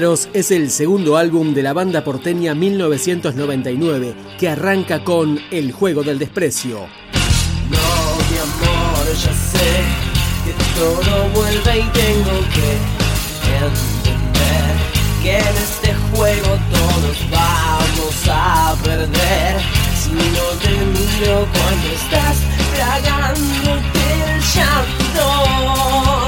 Es el segundo álbum de la banda porteña 1999 que arranca con El juego del desprecio. No, mi amor, ya sé que todo vuelve y tengo que entender que en este juego todos vamos a perder. Si no te miro cuando estás tragándote el llanto.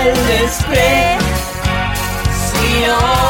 Al desprecio. No,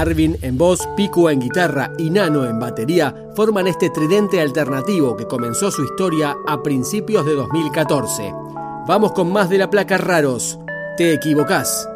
Marvin en voz, Pico en guitarra y Nano en batería forman este tridente alternativo que comenzó su historia a principios de 2014. Vamos con más de la placa Raros. Te equivocás.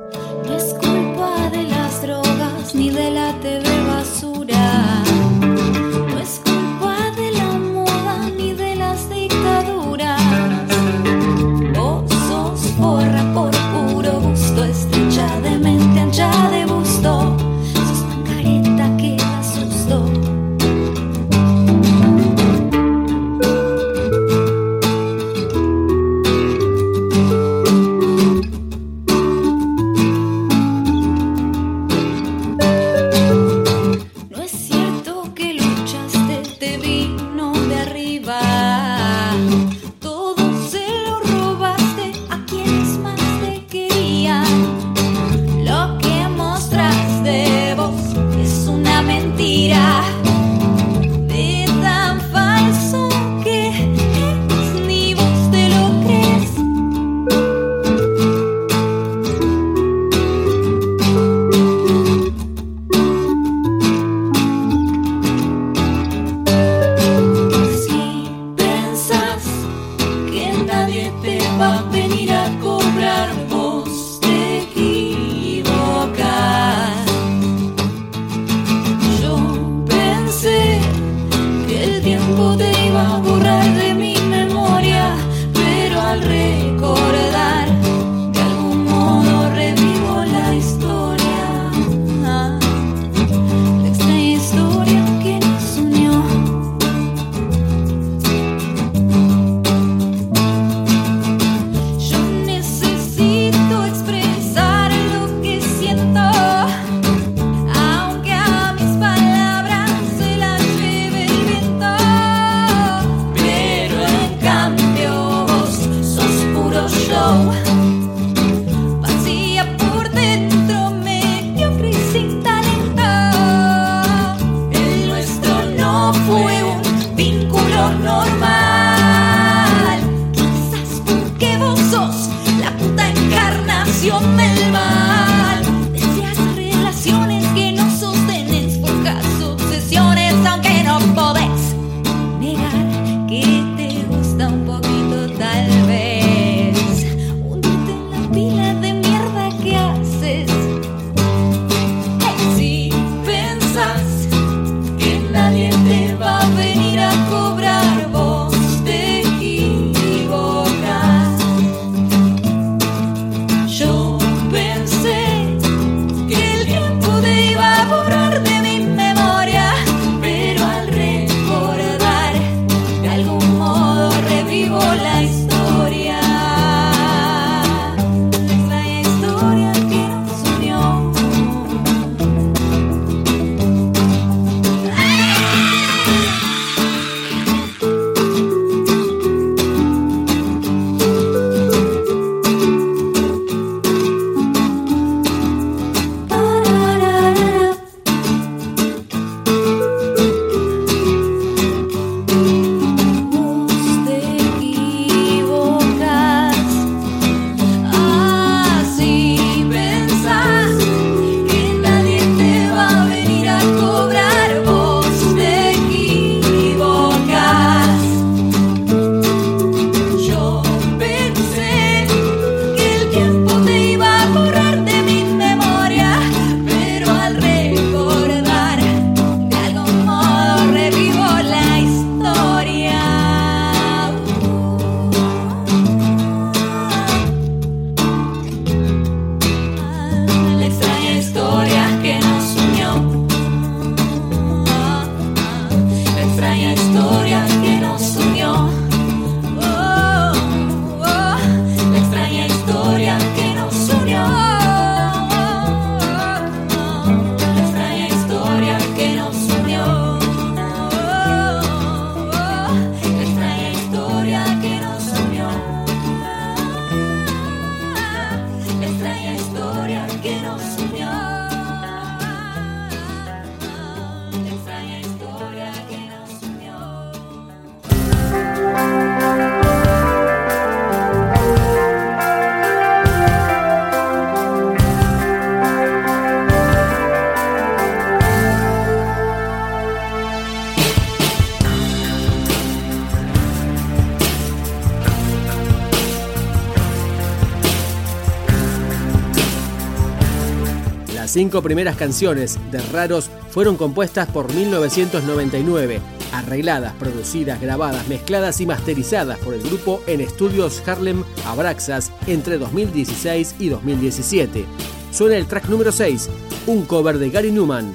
Cinco primeras canciones de Raros fueron compuestas por 1999, arregladas, producidas, grabadas, mezcladas y masterizadas por el grupo en estudios Harlem Abraxas entre 2016 y 2017. Suena el track número 6, un cover de Gary Newman,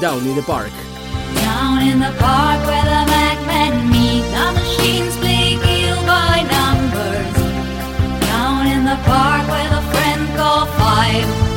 Down in the Park. Down in the park where the meet, the machines play by numbers. Down in the park where the friend call five, five,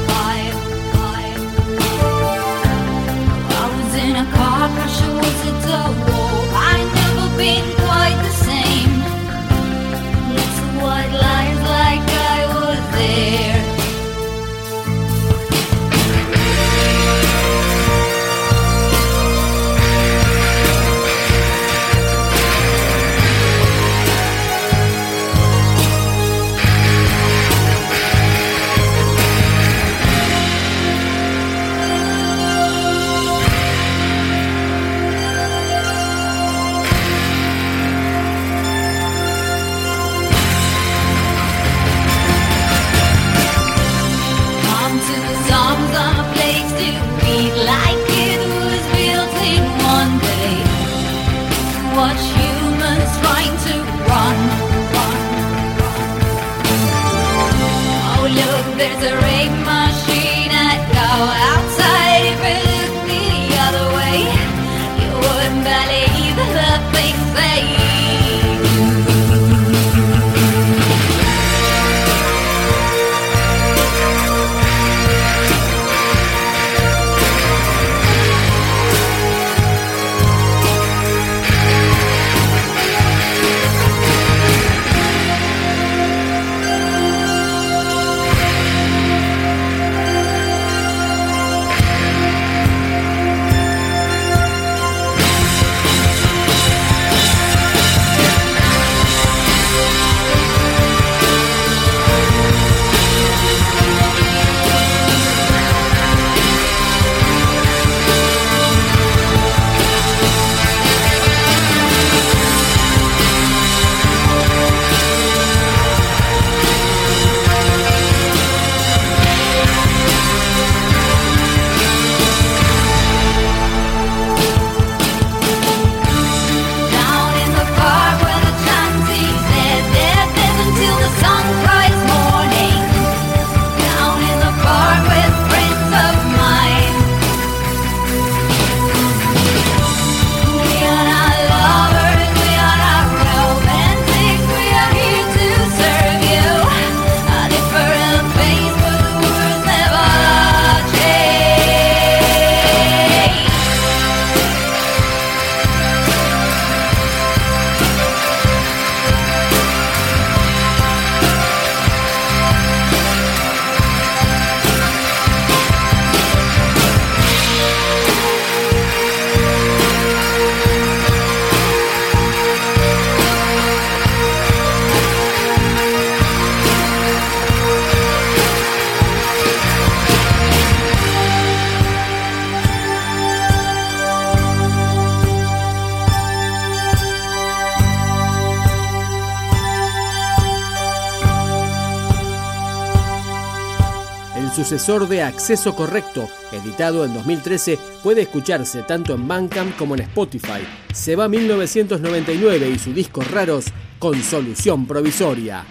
De Acceso Correcto, editado en 2013, puede escucharse tanto en Bandcamp como en Spotify. Se va 1999 y su disco Raros con solución provisoria.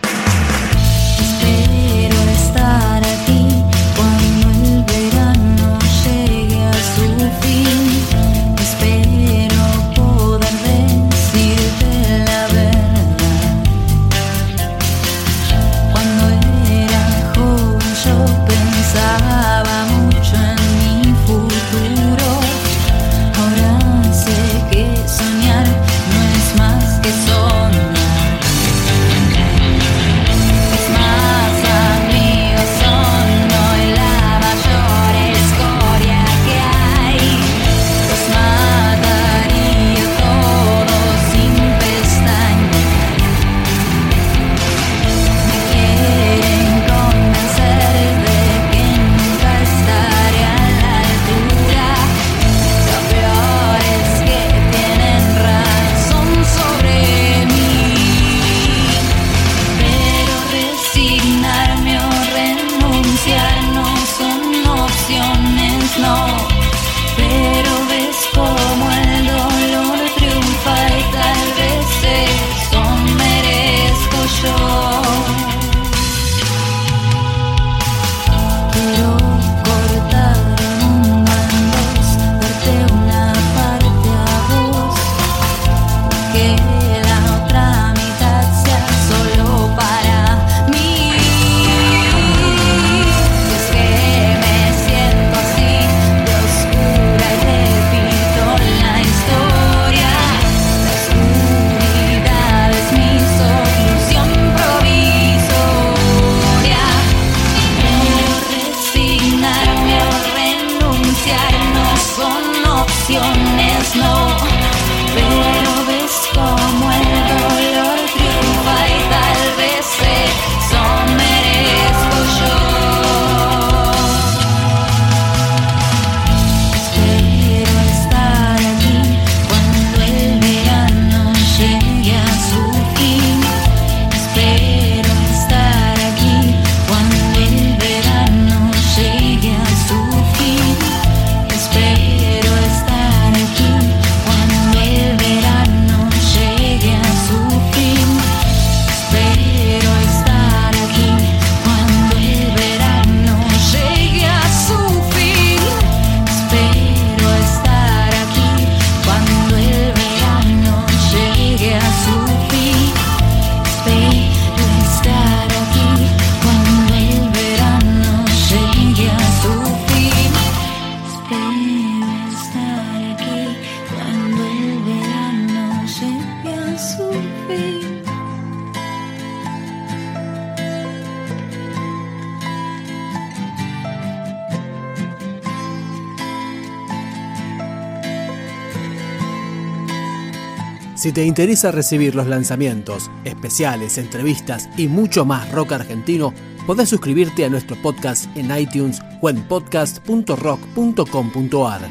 Si te interesa recibir los lanzamientos, especiales, entrevistas y mucho más rock argentino, podés suscribirte a nuestro podcast en iTunes o en podcast.rock.com.ar.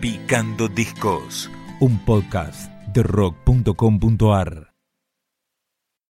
Picando Discos, un podcast de rock.com.ar.